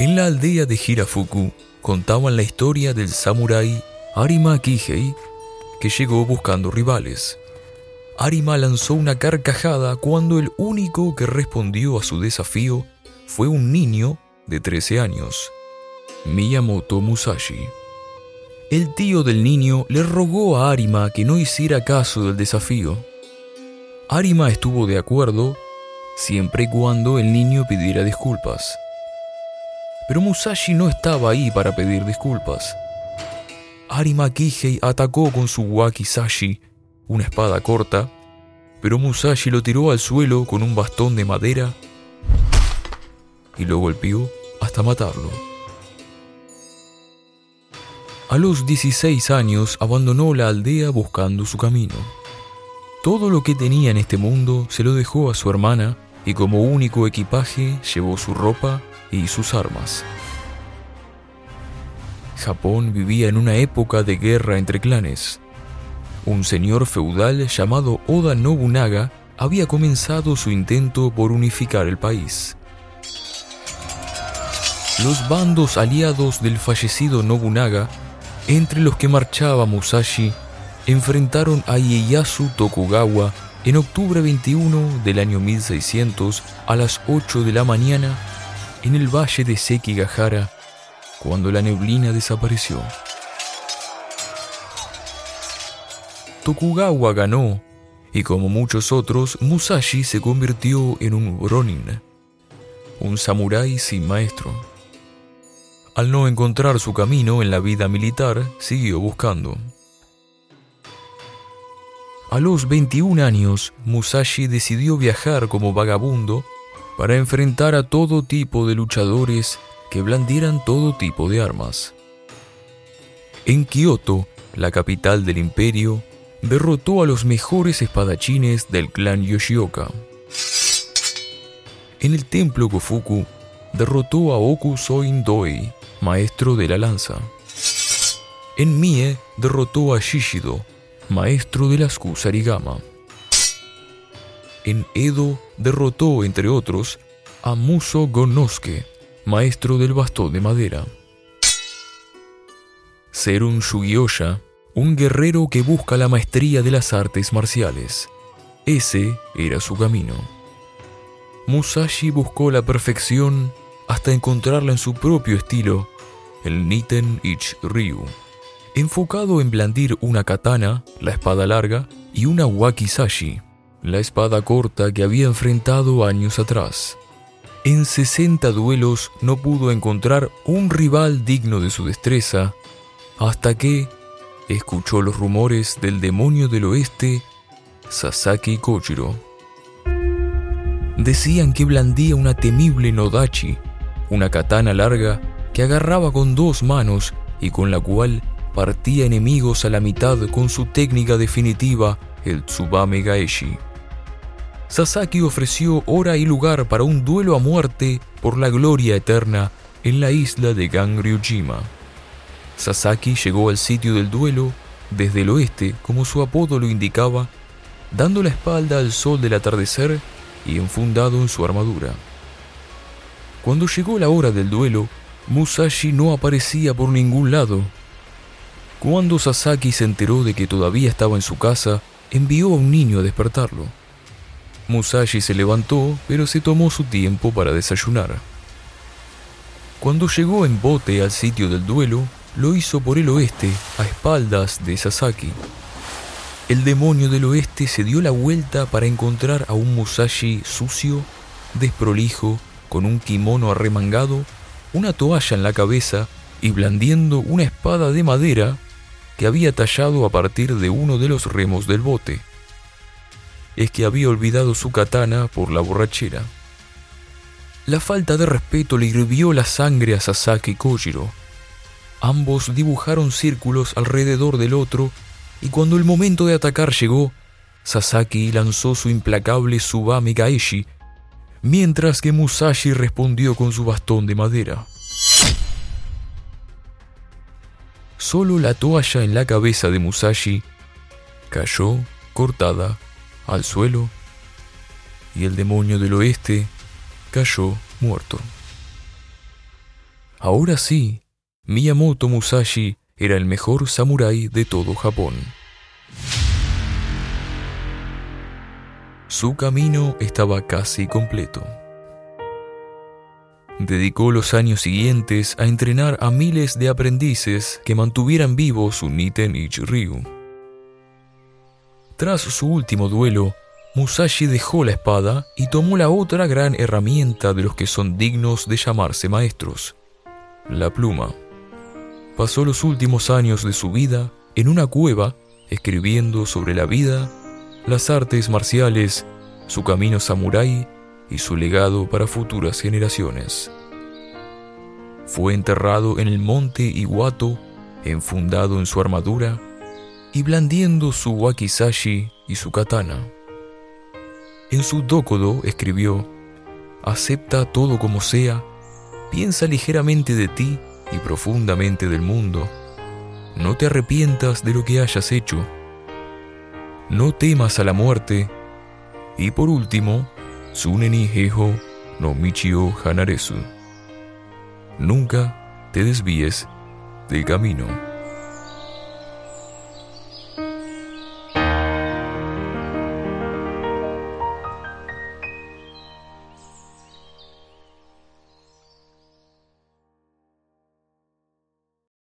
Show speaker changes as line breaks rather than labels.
En la aldea de Hirafuku contaban la historia del samurái Arima Kihei que llegó buscando rivales. Arima lanzó una carcajada cuando el único que respondió a su desafío fue un niño de 13 años, Miyamoto Musashi. El tío del niño le rogó a Arima que no hiciera caso del desafío. Arima estuvo de acuerdo siempre y cuando el niño pidiera disculpas. Pero Musashi no estaba ahí para pedir disculpas. Arima Kihei atacó con su wakizashi, una espada corta, pero Musashi lo tiró al suelo con un bastón de madera y lo golpeó hasta matarlo. A los 16 años abandonó la aldea buscando su camino. Todo lo que tenía en este mundo se lo dejó a su hermana y como único equipaje llevó su ropa y sus armas. Japón vivía en una época de guerra entre clanes. Un señor feudal llamado Oda Nobunaga había comenzado su intento por unificar el país. Los bandos aliados del fallecido Nobunaga, entre los que marchaba Musashi, enfrentaron a Ieyasu Tokugawa en octubre 21 del año 1600 a las 8 de la mañana en el valle de Sekigahara cuando la neblina desapareció. Tokugawa ganó y como muchos otros, Musashi se convirtió en un ronin, un samurái sin maestro. Al no encontrar su camino en la vida militar, siguió buscando. A los 21 años, Musashi decidió viajar como vagabundo para enfrentar a todo tipo de luchadores que blandieran todo tipo de armas. En Kioto, la capital del imperio, derrotó a los mejores espadachines del clan Yoshioka. En el templo Gofuku, derrotó a Oku Soin Doi, maestro de la lanza. En Mie, derrotó a Shishido, maestro de las Kusarigama. En Edo, derrotó, entre otros, a Muso Gonosuke, maestro del bastón de madera. Serun Shugiyosha, un guerrero que busca la maestría de las artes marciales. Ese era su camino. Musashi buscó la perfección hasta encontrarla en su propio estilo, el Niten Ich Ryu, enfocado en blandir una katana, la espada larga, y una wakizashi, la espada corta que había enfrentado años atrás. En 60 duelos no pudo encontrar un rival digno de su destreza, hasta que escuchó los rumores del demonio del oeste, Sasaki Kojiro. Decían que blandía una temible Nodachi, una katana larga que agarraba con dos manos y con la cual partía enemigos a la mitad con su técnica definitiva, el Tsubame Gaeshi. Sasaki ofreció hora y lugar para un duelo a muerte por la gloria eterna en la isla de Ganryujima. Sasaki llegó al sitio del duelo desde el oeste, como su apodo lo indicaba, dando la espalda al sol del atardecer y enfundado en su armadura. Cuando llegó la hora del duelo, Musashi no aparecía por ningún lado. Cuando Sasaki se enteró de que todavía estaba en su casa, envió a un niño a despertarlo. Musashi se levantó, pero se tomó su tiempo para desayunar. Cuando llegó en bote al sitio del duelo, lo hizo por el oeste, a espaldas de Sasaki. El demonio del oeste se dio la vuelta para encontrar a un Musashi sucio, desprolijo, con un kimono arremangado, una toalla en la cabeza y blandiendo una espada de madera que había tallado a partir de uno de los remos del bote es que había olvidado su katana por la borrachera. La falta de respeto le hirvió la sangre a Sasaki Kojiro. Ambos dibujaron círculos alrededor del otro y cuando el momento de atacar llegó, Sasaki lanzó su implacable Subame Gaeshi, mientras que Musashi respondió con su bastón de madera. Solo la toalla en la cabeza de Musashi cayó cortada al suelo y el demonio del oeste cayó muerto. Ahora sí, Miyamoto Musashi era el mejor samurái de todo Japón. Su camino estaba casi completo. Dedicó los años siguientes a entrenar a miles de aprendices que mantuvieran vivo su Niten Ichiryu. Tras su último duelo, Musashi dejó la espada y tomó la otra gran herramienta de los que son dignos de llamarse maestros, la pluma. Pasó los últimos años de su vida en una cueva escribiendo sobre la vida, las artes marciales, su camino samurái y su legado para futuras generaciones. Fue enterrado en el monte Iwato, enfundado en su armadura y blandiendo su wakizashi y su katana. En su Dokodo escribió, acepta todo como sea, piensa ligeramente de ti y profundamente del mundo. No te arrepientas de lo que hayas hecho. No temas a la muerte. Y por último, Tsuneni Heiho no Michio Hanaresu. Nunca te desvíes del camino.